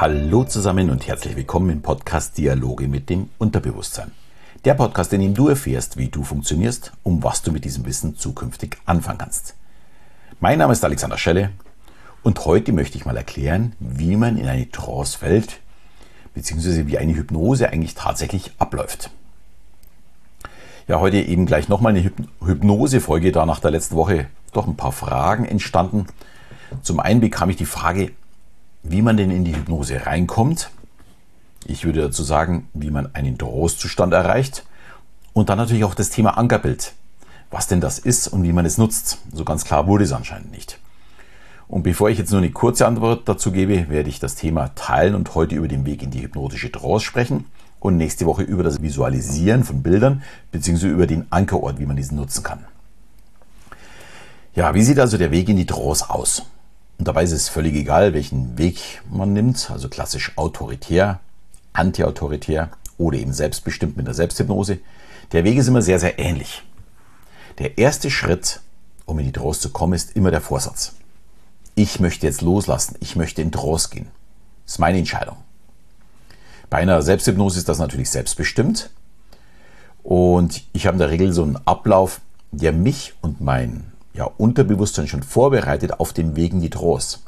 Hallo zusammen und herzlich willkommen im Podcast Dialoge mit dem Unterbewusstsein. Der Podcast, in dem du erfährst, wie du funktionierst, um was du mit diesem Wissen zukünftig anfangen kannst. Mein Name ist Alexander Schelle und heute möchte ich mal erklären, wie man in eine Trance fällt, beziehungsweise wie eine Hypnose eigentlich tatsächlich abläuft. Ja, heute eben gleich nochmal eine Hypnose-Folge, da nach der letzten Woche doch ein paar Fragen entstanden. Zum einen bekam ich die Frage, wie man denn in die Hypnose reinkommt. Ich würde dazu sagen, wie man einen Trostzustand erreicht. Und dann natürlich auch das Thema Ankerbild. Was denn das ist und wie man es nutzt. So ganz klar wurde es anscheinend nicht. Und bevor ich jetzt nur eine kurze Antwort dazu gebe, werde ich das Thema teilen und heute über den Weg in die hypnotische Trance sprechen und nächste Woche über das Visualisieren von Bildern bzw. über den Ankerort, wie man diesen nutzen kann. Ja, wie sieht also der Weg in die Trance aus? Und dabei ist es völlig egal, welchen Weg man nimmt, also klassisch autoritär, antiautoritär oder eben selbstbestimmt mit der Selbsthypnose. Der Weg ist immer sehr, sehr ähnlich. Der erste Schritt, um in die Trance zu kommen, ist immer der Vorsatz. Ich möchte jetzt loslassen, ich möchte in Trance gehen. Das ist meine Entscheidung. Bei einer Selbsthypnose ist das natürlich selbstbestimmt. Und ich habe in der Regel so einen Ablauf, der mich und mein ja, Unterbewusstsein schon vorbereitet auf den Weg in die Trance.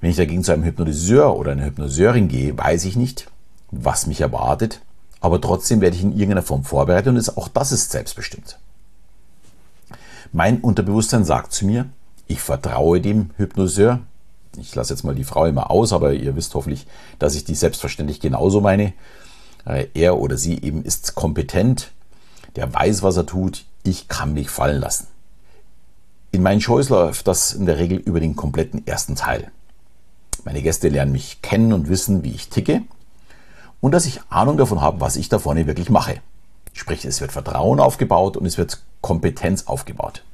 Wenn ich dagegen zu einem Hypnotiseur oder einer Hypnoseurin gehe, weiß ich nicht, was mich erwartet, aber trotzdem werde ich in irgendeiner Form vorbereitet und auch das ist selbstbestimmt. Mein Unterbewusstsein sagt zu mir, ich vertraue dem Hypnoseur, ich lasse jetzt mal die Frau immer aus, aber ihr wisst hoffentlich, dass ich die selbstverständlich genauso meine. Äh, er oder sie eben ist kompetent, der weiß, was er tut, ich kann mich fallen lassen. In meinen Shows läuft das in der Regel über den kompletten ersten Teil. Meine Gäste lernen mich kennen und wissen, wie ich ticke und dass ich Ahnung davon habe, was ich da vorne wirklich mache. Sprich, es wird Vertrauen aufgebaut und es wird Kompetenz aufgebaut.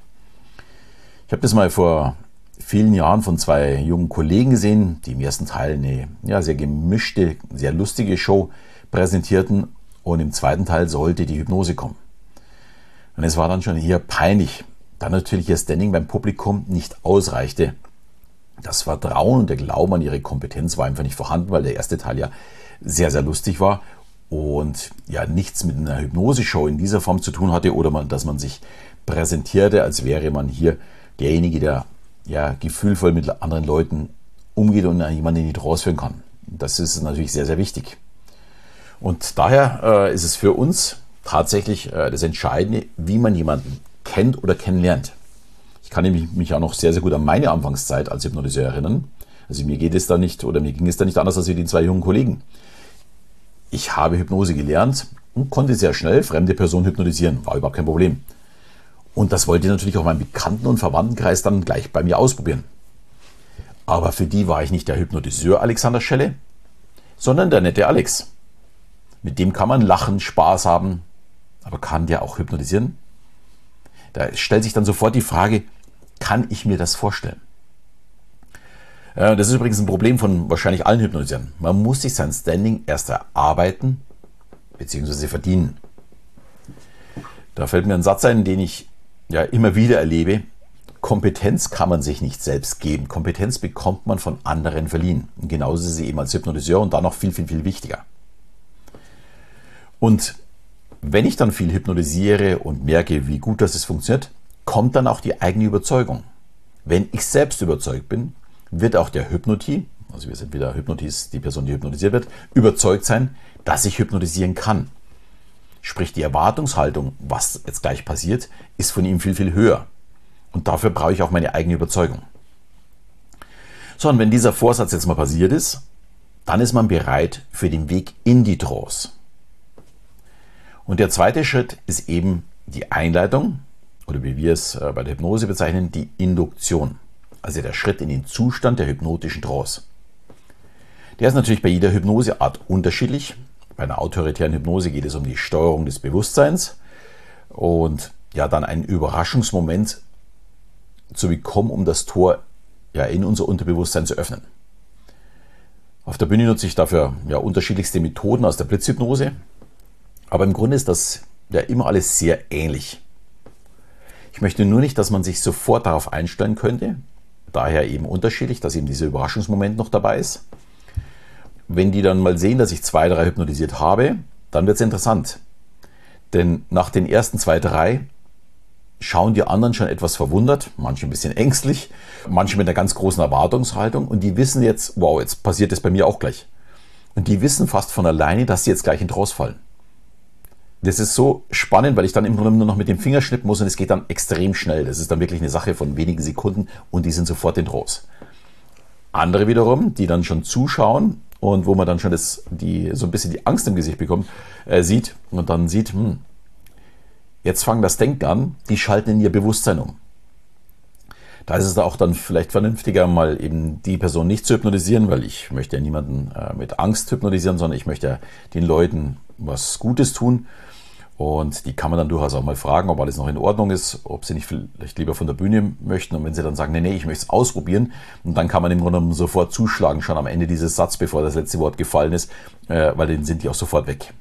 Ich habe das mal vor vielen Jahren von zwei jungen Kollegen gesehen, die im ersten Teil eine ja, sehr gemischte, sehr lustige Show präsentierten und im zweiten Teil sollte die Hypnose kommen. Und es war dann schon eher peinlich, da natürlich ihr Standing beim Publikum nicht ausreichte. Das Vertrauen und der Glauben an ihre Kompetenz war einfach nicht vorhanden, weil der erste Teil ja sehr, sehr lustig war und ja nichts mit einer Hypnose-Show in dieser Form zu tun hatte oder man, dass man sich präsentierte, als wäre man hier derjenige, der ja, gefühlvoll mit anderen Leuten umgeht und jemanden in die Trance führen kann. Das ist natürlich sehr, sehr wichtig. Und daher äh, ist es für uns tatsächlich äh, das Entscheidende, wie man jemanden kennt oder kennenlernt. Ich kann mich, auch noch sehr, sehr gut an meine Anfangszeit als Hypnotiseur erinnern. Also mir geht es da nicht oder mir ging es da nicht anders als wie den zwei jungen Kollegen. Ich habe Hypnose gelernt und konnte sehr schnell fremde Personen hypnotisieren. War überhaupt kein Problem. Und das wollte ich natürlich auch meinem Bekannten- und Verwandtenkreis dann gleich bei mir ausprobieren. Aber für die war ich nicht der Hypnotiseur Alexander Schelle, sondern der nette Alex. Mit dem kann man lachen, Spaß haben, aber kann der auch hypnotisieren? Da stellt sich dann sofort die Frage, kann ich mir das vorstellen? Das ist übrigens ein Problem von wahrscheinlich allen Hypnotisern. Man muss sich sein Standing erst erarbeiten bzw. verdienen. Da fällt mir ein Satz ein, den ich ja immer wieder erlebe, Kompetenz kann man sich nicht selbst geben. Kompetenz bekommt man von anderen verliehen. Und genauso ist sie eben als Hypnotiseur und dann noch viel, viel, viel wichtiger. Und wenn ich dann viel hypnotisiere und merke, wie gut das funktioniert, kommt dann auch die eigene Überzeugung. Wenn ich selbst überzeugt bin, wird auch der Hypnotie, also wir sind wieder Hypnotis, die Person, die hypnotisiert wird, überzeugt sein, dass ich hypnotisieren kann. Sprich, die Erwartungshaltung, was jetzt gleich passiert, ist von ihm viel, viel höher. Und dafür brauche ich auch meine eigene Überzeugung. So, und wenn dieser Vorsatz jetzt mal passiert ist, dann ist man bereit für den Weg in die Trance. Und der zweite Schritt ist eben die Einleitung, oder wie wir es äh, bei der Hypnose bezeichnen, die Induktion. Also der Schritt in den Zustand der hypnotischen Trance. Der ist natürlich bei jeder Hypnoseart unterschiedlich. Bei einer autoritären Hypnose geht es um die Steuerung des Bewusstseins und ja, dann einen Überraschungsmoment zu bekommen, um das Tor ja, in unser Unterbewusstsein zu öffnen. Auf der Bühne nutze ich dafür ja, unterschiedlichste Methoden aus der Blitzhypnose, aber im Grunde ist das ja immer alles sehr ähnlich. Ich möchte nur nicht, dass man sich sofort darauf einstellen könnte, daher eben unterschiedlich, dass eben dieser Überraschungsmoment noch dabei ist. wenn die dann mal sehen, dass ich zwei, drei hypnotisiert habe, dann wird es interessant. Denn nach den ersten zwei, drei schauen die anderen schon etwas verwundert, manche ein bisschen ängstlich, manche mit einer ganz großen Erwartungshaltung und die wissen jetzt, wow, jetzt passiert das bei mir auch gleich. Und die wissen fast von alleine, dass sie jetzt gleich in Trost fallen. Das ist so spannend, weil ich dann im Grunde nur noch mit dem Finger schnippen muss und es geht dann extrem schnell. Das ist dann wirklich eine Sache von wenigen Sekunden und die sind sofort in Trost. Andere wiederum, die dann schon zuschauen und wo man dann schon das, die, so ein bisschen die Angst im Gesicht bekommt, äh, sieht und dann sieht, hm, jetzt fangen das Denken an, die schalten in ihr Bewusstsein um. Da ist es auch dann vielleicht vernünftiger, mal eben die Person nicht zu hypnotisieren, weil ich möchte ja niemanden äh, mit Angst hypnotisieren, sondern ich möchte den Leuten was Gutes tun. Und die kann man dann durchaus auch mal fragen, ob alles noch in Ordnung ist, ob sie nicht vielleicht lieber von der Bühne möchten. Und wenn sie dann sagen, nee, nee, ich möchte es ausprobieren, und dann kann man im Grunde genommen sofort zuschlagen, schon am Ende dieses Satz, bevor das letzte Wort gefallen ist, äh, weil dann sind die auch sofort weg.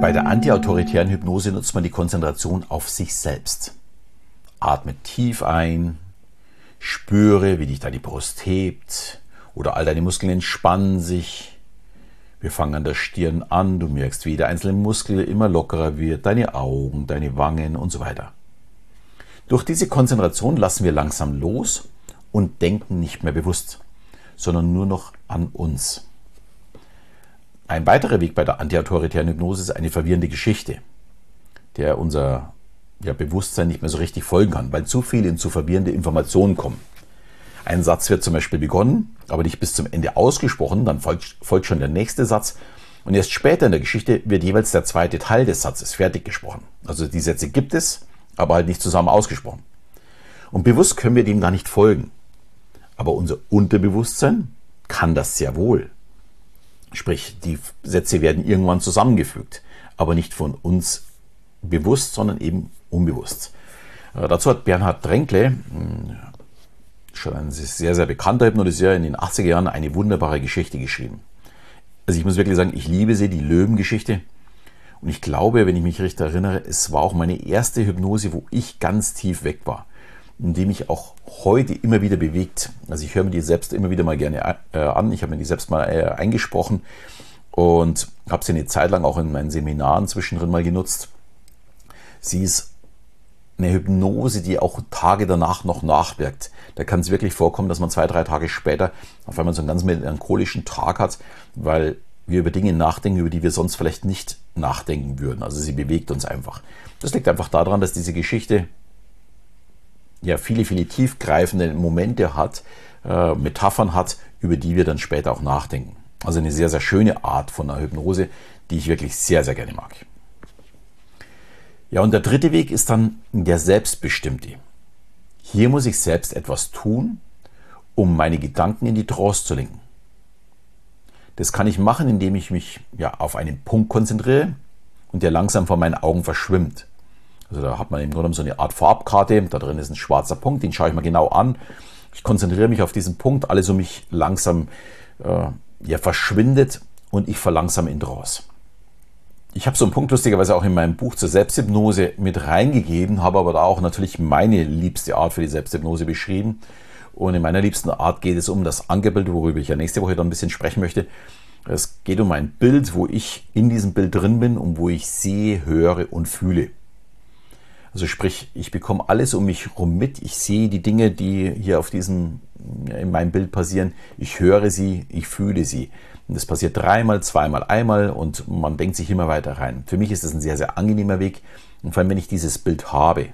Bei der antiautoritären Hypnose nutzt man die Konzentration auf sich selbst. Atme tief ein, spüre, wie dich deine Brust hebt oder all deine Muskeln entspannen sich. Wir fangen an der Stirn an, du merkst, wie jeder einzelne Muskel immer lockerer wird, deine Augen, deine Wangen und so weiter. Durch diese Konzentration lassen wir langsam los und denken nicht mehr bewusst, sondern nur noch an uns. Ein weiterer Weg bei der antiautoritären Hypnose ist eine verwirrende Geschichte, der unser ja, Bewusstsein nicht mehr so richtig folgen kann, weil zu viele und zu verwirrende Informationen kommen. Ein Satz wird zum Beispiel begonnen, aber nicht bis zum Ende ausgesprochen, dann folgt, folgt schon der nächste Satz und erst später in der Geschichte wird jeweils der zweite Teil des Satzes fertig gesprochen. Also die Sätze gibt es, aber halt nicht zusammen ausgesprochen. Und bewusst können wir dem gar nicht folgen. Aber unser Unterbewusstsein kann das sehr wohl. Sprich, die Sätze werden irgendwann zusammengefügt, aber nicht von uns bewusst, sondern eben unbewusst. Äh, dazu hat Bernhard Dränkle, hm, schon ein sehr, sehr bekannter Hypnotiseur in den 80er Jahren, eine wunderbare Geschichte geschrieben. Also ich muss wirklich sagen, ich liebe sie, die Löwengeschichte. Und ich glaube, wenn ich mich richtig erinnere, es war auch meine erste Hypnose, wo ich ganz tief weg war in dem mich auch heute immer wieder bewegt. Also ich höre mir die selbst immer wieder mal gerne äh, an. Ich habe mir die selbst mal äh, eingesprochen und habe sie eine Zeit lang auch in meinen Seminaren zwischendrin mal genutzt. Sie ist eine Hypnose, die auch Tage danach noch nachwirkt. Da kann es wirklich vorkommen, dass man zwei, drei Tage später auf einmal so einen ganz melancholischen Tag hat, weil wir über Dinge nachdenken, über die wir sonst vielleicht nicht nachdenken würden. Also sie bewegt uns einfach. Das liegt einfach daran, dass diese Geschichte ja viele, viele tiefgreifende Momente hat, äh, Metaphern hat, über die wir dann später auch nachdenken. Also eine sehr, sehr schöne Art von einer Hypnose, die ich wirklich sehr, sehr gerne mag. Ja, und der dritte Weg ist dann der selbstbestimmte. Hier muss ich selbst etwas tun, um meine Gedanken in die Trance zu lenken. Das kann ich machen, indem ich mich ja, auf einen Punkt konzentriere und der langsam vor meinen Augen verschwimmt. Also da hat man im Grunde so eine Art Farbkarte, da drin ist ein schwarzer Punkt, den schaue ich mir genau an. Ich konzentriere mich auf diesen Punkt, alles um mich langsam äh, ja, verschwindet und ich verlangsam in Trance. Ich habe so einen Punkt lustigerweise auch in meinem Buch zur Selbsthypnose mit reingegeben, habe aber da auch natürlich meine liebste Art für die Selbsthypnose beschrieben. Und in meiner liebsten Art geht es um das Angebild, worüber ich ja nächste Woche dann ein bisschen sprechen möchte. Es geht um ein Bild, wo ich in diesem Bild drin bin und wo ich sehe, höre und fühle. Also sprich, ich bekomme alles um mich herum mit. Ich sehe die Dinge, die hier auf diesem, in meinem Bild passieren. Ich höre sie, ich fühle sie. Und das passiert dreimal, zweimal, einmal und man denkt sich immer weiter rein. Für mich ist das ein sehr, sehr angenehmer Weg. Und vor allem, wenn ich dieses Bild habe,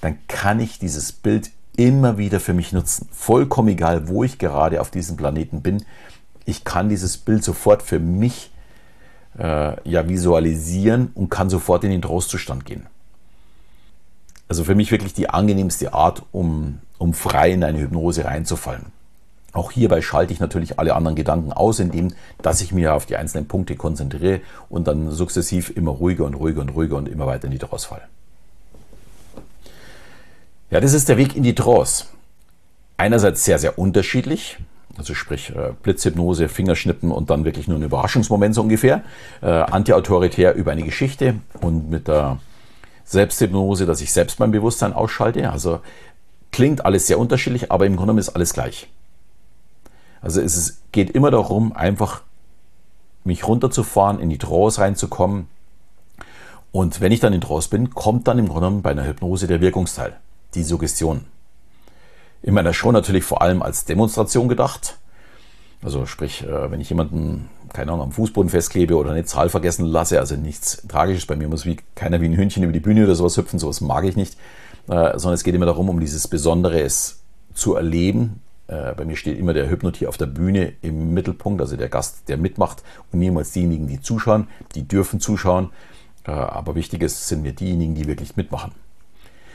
dann kann ich dieses Bild immer wieder für mich nutzen. Vollkommen egal, wo ich gerade auf diesem Planeten bin. Ich kann dieses Bild sofort für mich äh, ja, visualisieren und kann sofort in den Trostzustand gehen. Also für mich wirklich die angenehmste Art, um, um frei in eine Hypnose reinzufallen. Auch hierbei schalte ich natürlich alle anderen Gedanken aus, indem dass ich mir auf die einzelnen Punkte konzentriere und dann sukzessiv immer ruhiger und ruhiger und ruhiger und immer weiter in die Trance falle. Ja, das ist der Weg in die Trance. Einerseits sehr, sehr unterschiedlich, also sprich äh, Blitzhypnose, Fingerschnippen und dann wirklich nur ein Überraschungsmoment so ungefähr. Äh, antiautoritär über eine Geschichte und mit der Selbsthypnose, dass ich selbst mein Bewusstsein ausschalte. Also klingt alles sehr unterschiedlich, aber im Grunde ist alles gleich. Also es geht immer darum, einfach mich runterzufahren, in die Trance reinzukommen. Und wenn ich dann in Trance bin, kommt dann im Grunde genommen bei einer Hypnose der Wirkungsteil, die Suggestion. In meiner Show natürlich vor allem als Demonstration gedacht. Also sprich, äh, wenn ich jemanden, keine Ahnung, am Fußboden festklebe oder eine Zahl vergessen lasse, also nichts Tragisches, bei mir muss wie, keiner wie ein Hühnchen über die Bühne oder sowas hüpfen, sowas mag ich nicht, äh, sondern es geht immer darum, um dieses Besondere es zu erleben. Äh, bei mir steht immer der Hypnotier auf der Bühne im Mittelpunkt, also der Gast, der mitmacht und niemals diejenigen, die zuschauen, die dürfen zuschauen, aber wichtig ist, sind mir diejenigen, die wirklich mitmachen.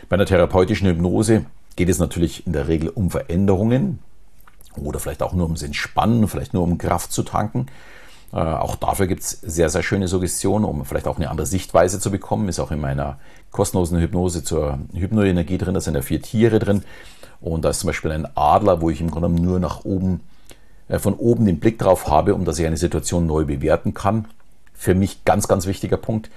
Bei einer therapeutischen Hypnose geht es natürlich in der Regel um Veränderungen, oder vielleicht auch nur ums Entspannen, vielleicht nur um Kraft zu tanken. Äh, auch dafür gibt es sehr, sehr schöne Suggestionen, um vielleicht auch eine andere Sichtweise zu bekommen. Ist auch in meiner kostenlosen Hypnose zur Hypnoenergie drin. Da sind ja vier Tiere drin. Und da ist zum Beispiel ein Adler, wo ich im Grunde nur nach oben, äh, von oben den Blick drauf habe, um dass ich eine Situation neu bewerten kann. Für mich ganz, ganz wichtiger Punkt,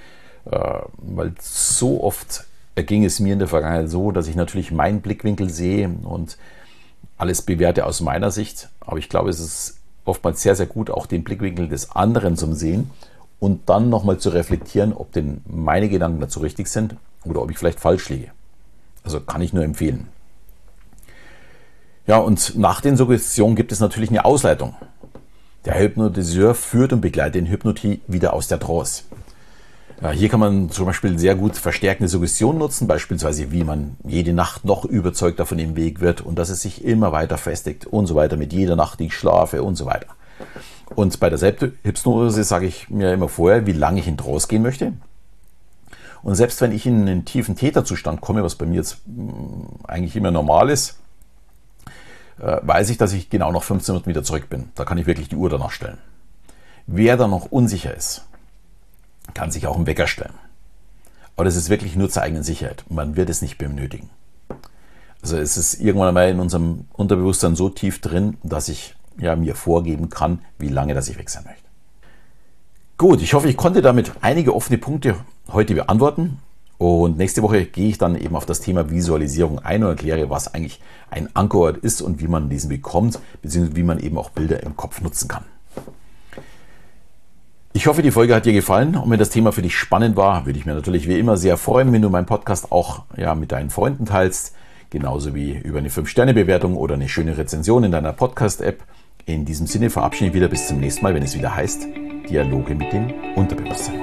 äh, weil so oft ging es mir in der Vergangenheit so, dass ich natürlich meinen Blickwinkel sehe und alles bewerte aus meiner Sicht, aber ich glaube, es ist oftmals sehr, sehr gut, auch den Blickwinkel des anderen zu sehen und dann nochmal zu reflektieren, ob denn meine Gedanken dazu richtig sind oder ob ich vielleicht falsch liege. Also kann ich nur empfehlen. Ja, und nach den Suggestionen gibt es natürlich eine Ausleitung. Der Hypnotiseur führt und begleitet den Hypnotie wieder aus der Trance. Hier kann man zum Beispiel sehr gut verstärkende Suggestionen nutzen, beispielsweise wie man jede Nacht noch überzeugter von dem Weg wird und dass es sich immer weiter festigt und so weiter mit jeder Nacht, die ich schlafe und so weiter. Und bei der Selbsthypnose sage ich mir immer vorher, wie lange ich in Trance gehen möchte. Und selbst wenn ich in einen tiefen Täterzustand komme, was bei mir jetzt mm, eigentlich immer normal ist, weiß ich, dass ich genau noch 15 Minuten wieder zurück bin. Da kann ich wirklich die Uhr danach stellen. Wer da noch unsicher ist, kann sich auch einen Wecker stellen. Aber das ist wirklich nur zur eigenen Sicherheit. Man wird es nicht benötigen. Also es ist irgendwann einmal in unserem Unterbewusstsein so tief drin, dass ich ja, mir vorgeben kann, wie lange das ich weg sein möchte. Gut, ich hoffe, ich konnte damit einige offene Punkte heute beantworten. Und nächste Woche gehe ich dann eben auf das Thema Visualisierung ein und erkläre, was eigentlich ein Ankerort ist und wie man diesen bekommt, beziehungsweise wie man eben auch Bilder im Kopf nutzen kann. Ich hoffe, die Folge hat dir gefallen und wenn das Thema für dich spannend war, würde ich mir natürlich wie immer sehr freuen, wenn du meinen Podcast auch ja, mit deinen Freunden teilst, genauso wie über eine 5-Sterne-Bewertung oder eine schöne Rezension in deiner Podcast-App. In diesem Sinne verabschiede ich wieder bis zum nächsten Mal, wenn es wieder heißt Dialoge mit dem Unterbewusstsein.